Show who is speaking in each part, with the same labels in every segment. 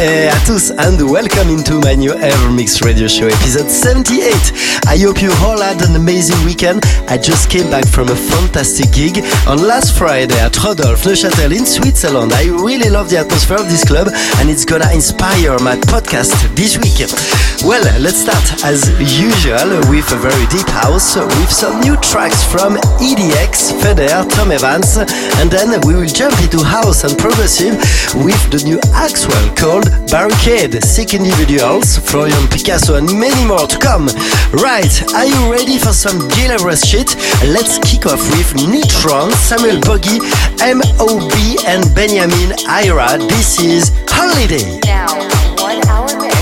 Speaker 1: À toutes à tous and welcome into my new Evermix radio show episode 78. I hope you all had an amazing weekend. I just came back from a fantastic gig on last Friday at Rodolphe Neuchâtel in Switzerland. I really love the atmosphere of this club and it's gonna inspire my podcast this week. Well, let's start as usual with a very deep house with some new tracks from EDX, Feder, Tom Evans and then we will jump into house and progressive with the new Axwell called Barricade, Sick Individuals, Florian Picasso, and many more to come. Right, are you ready for some Gil shit? Let's kick off with Neutron, Samuel Boggy, MOB, and Benjamin Ira. This is Holiday.
Speaker 2: Now.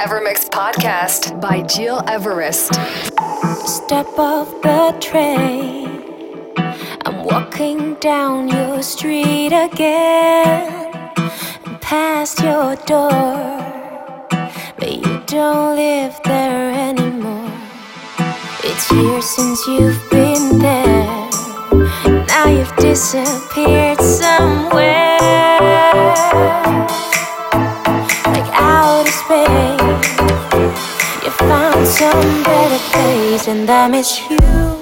Speaker 2: Evermix podcast by Gil Everest.
Speaker 3: Step off the train. I'm walking down your street again. Past your door. But you don't live there anymore. It's years since you've been there. Now you've disappeared somewhere. Outer space. You found some better place, and I miss you.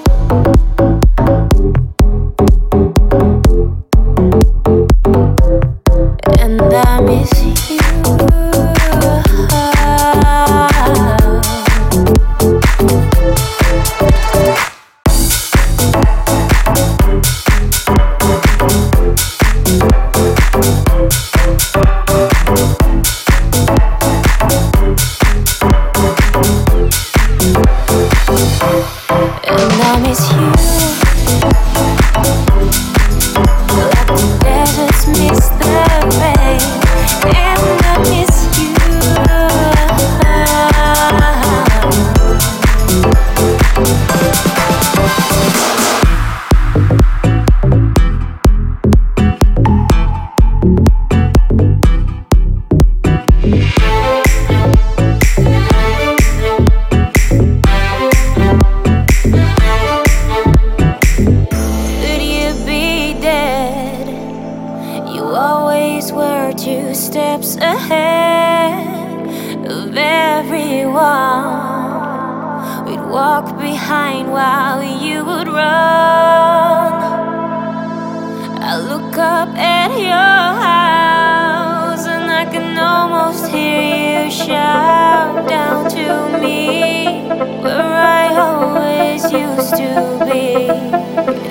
Speaker 3: Used to be.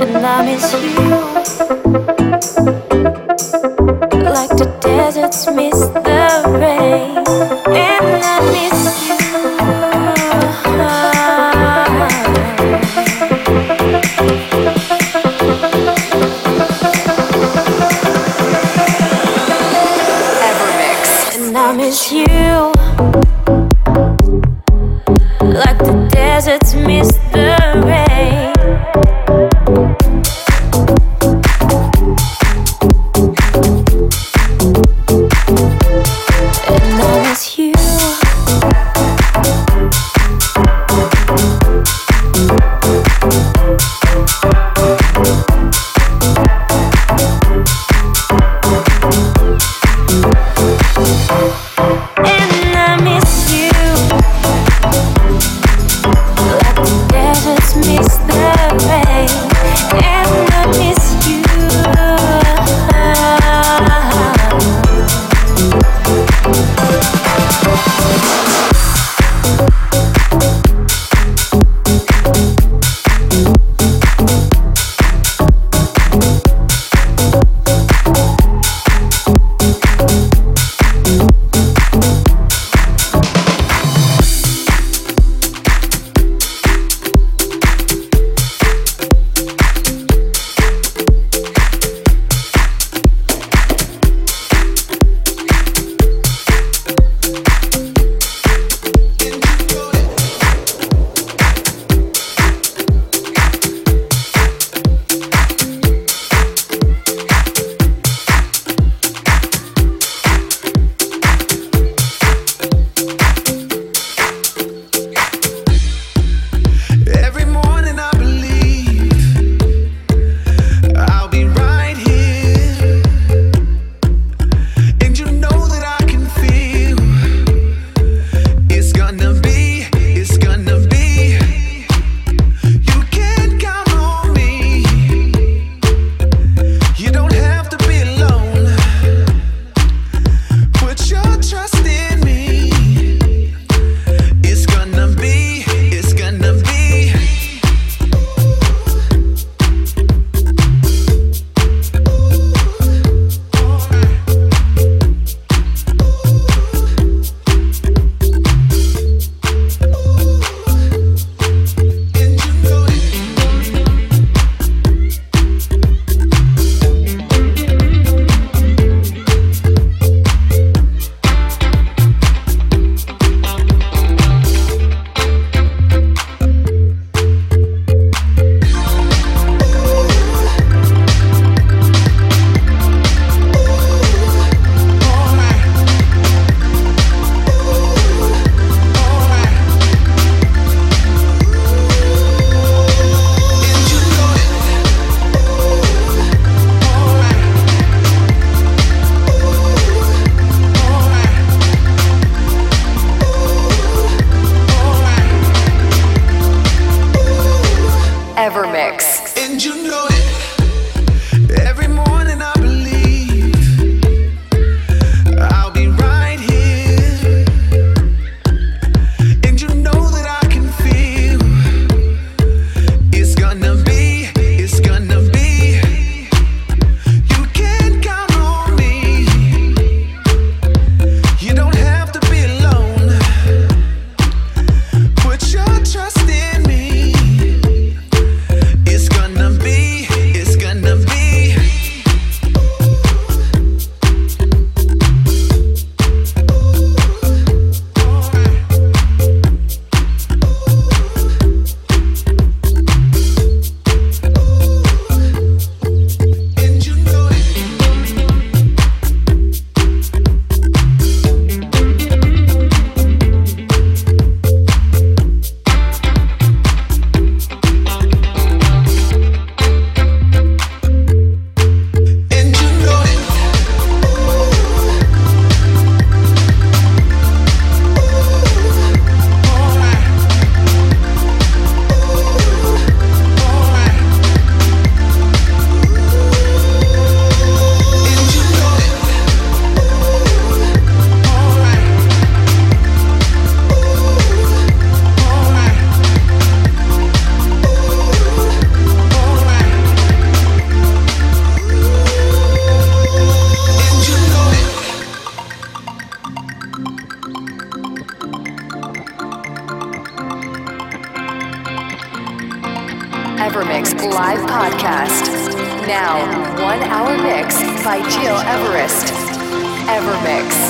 Speaker 3: And I miss you like the deserts miss the rain. And I miss
Speaker 2: Evermix.
Speaker 3: And you
Speaker 4: know it.
Speaker 2: Evermix.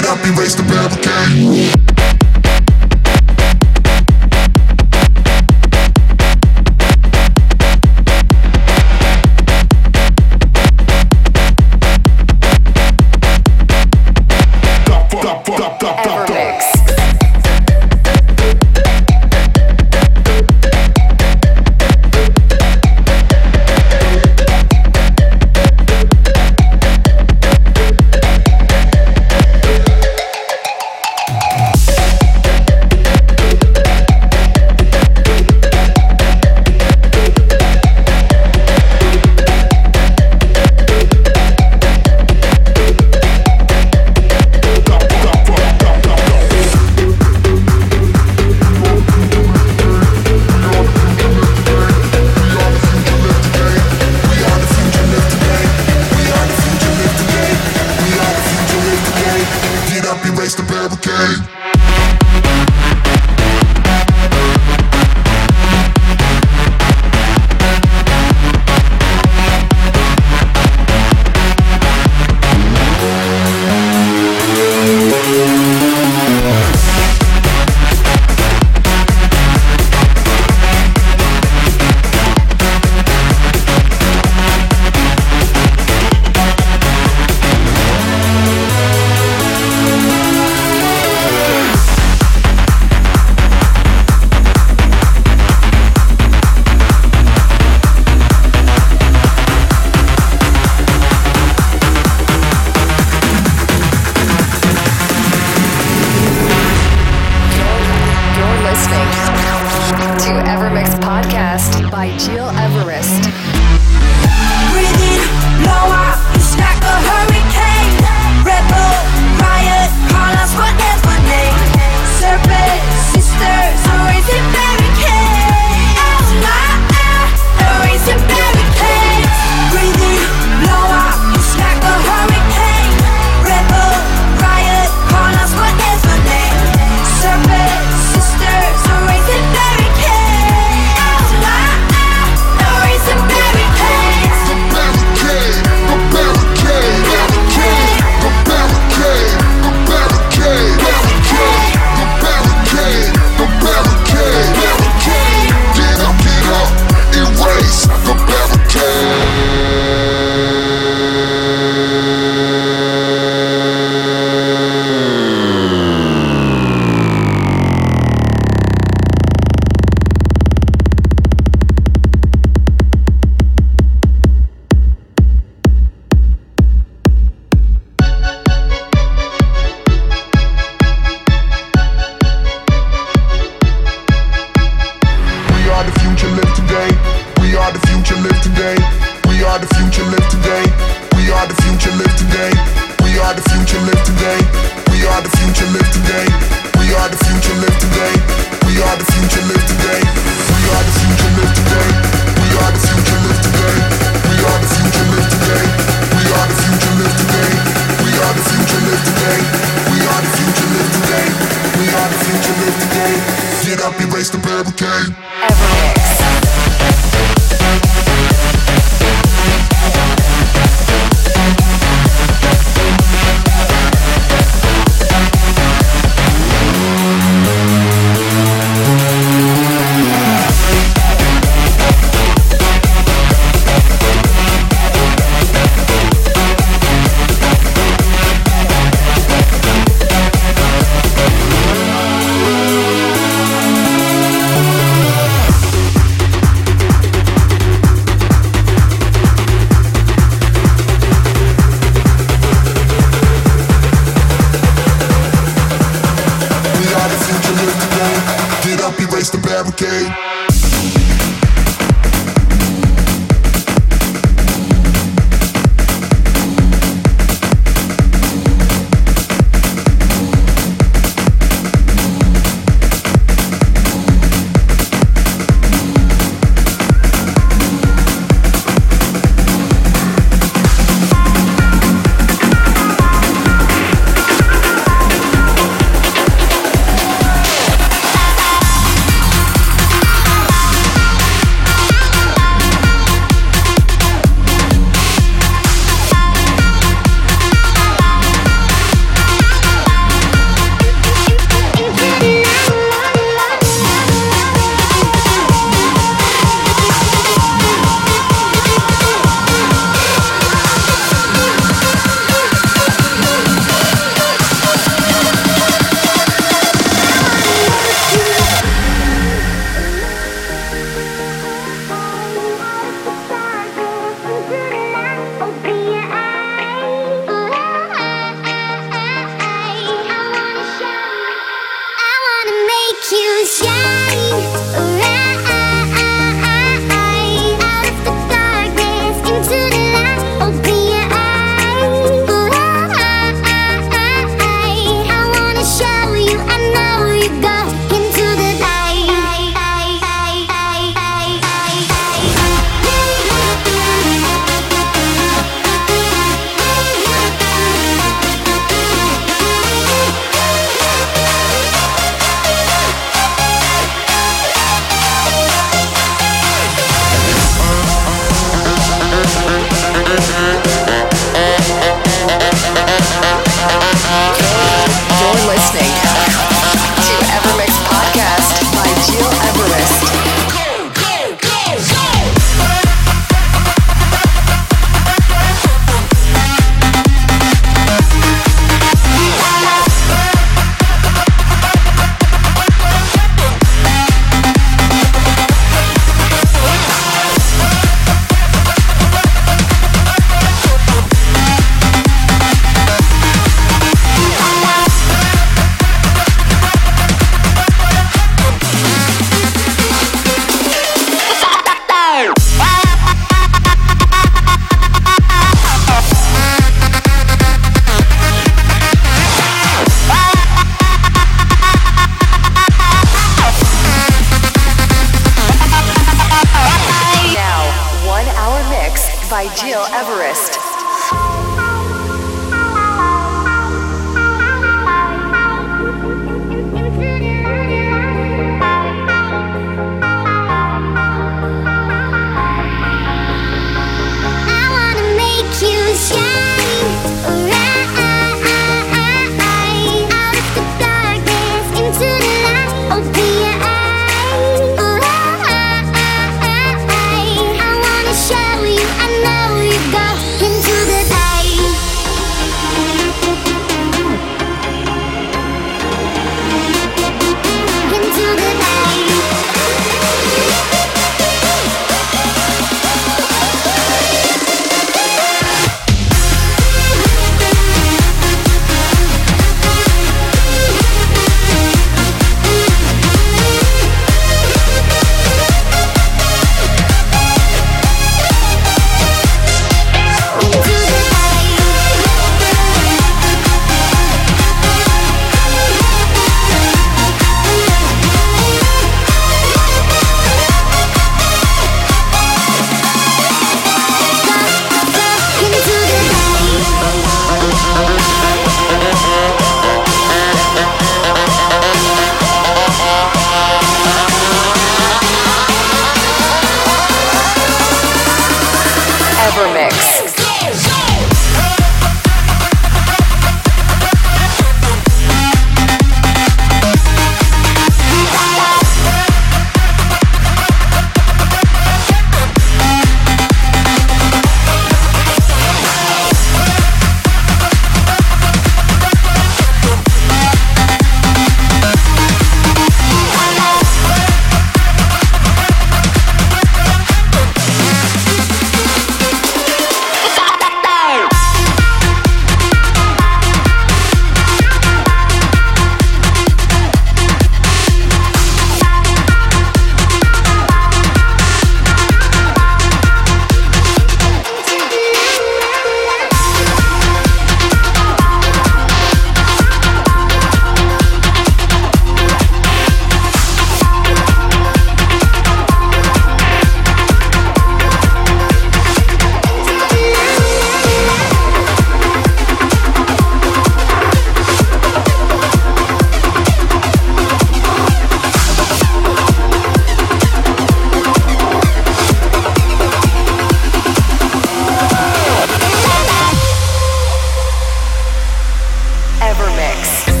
Speaker 2: Mix.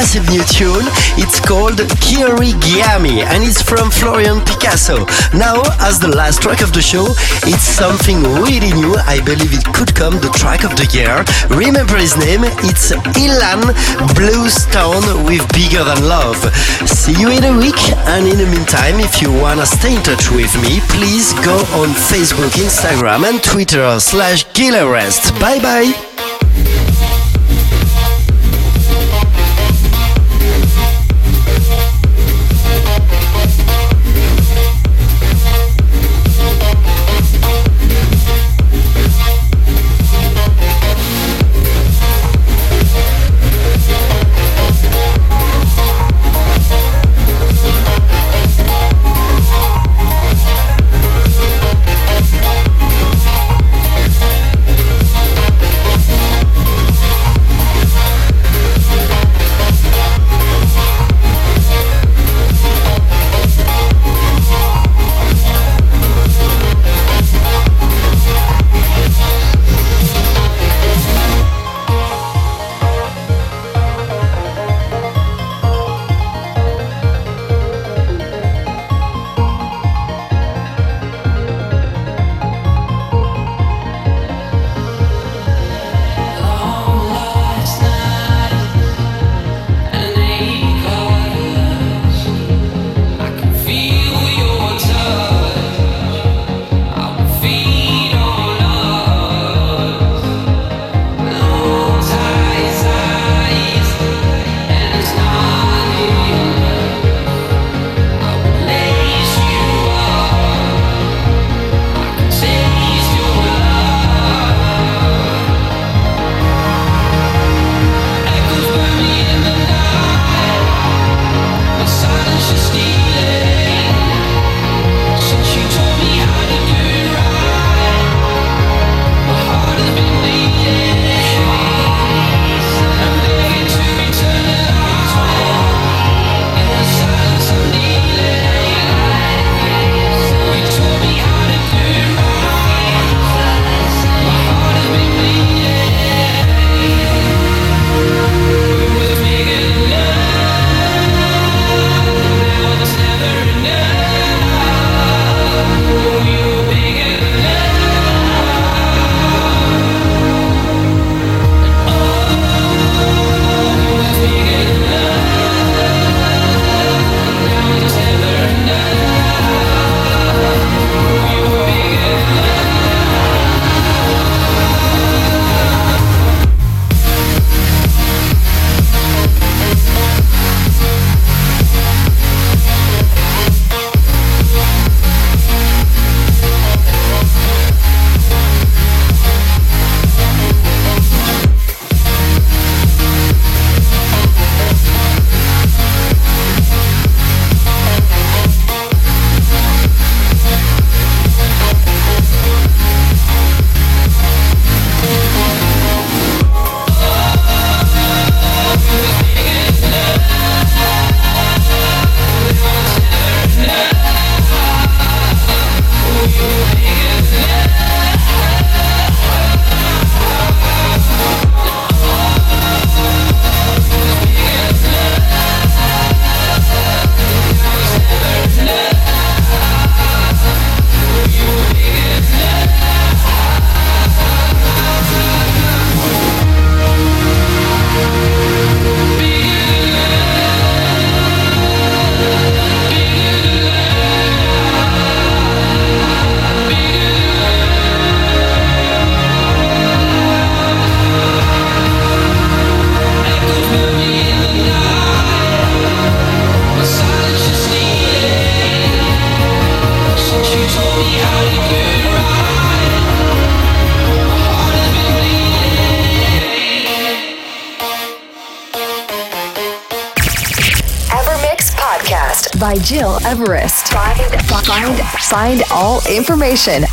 Speaker 3: Massive new tune. It's called Kiri Kirigami and it's from Florian Picasso. Now, as the last track of the show, it's something really new. I believe it could come the track of the year. Remember his name? It's Ilan Bluestone with Bigger Than Love. See you in a week, and in the meantime, if you wanna stay in touch with me, please go on Facebook, Instagram, and Twitter slash GilEverest. Bye bye.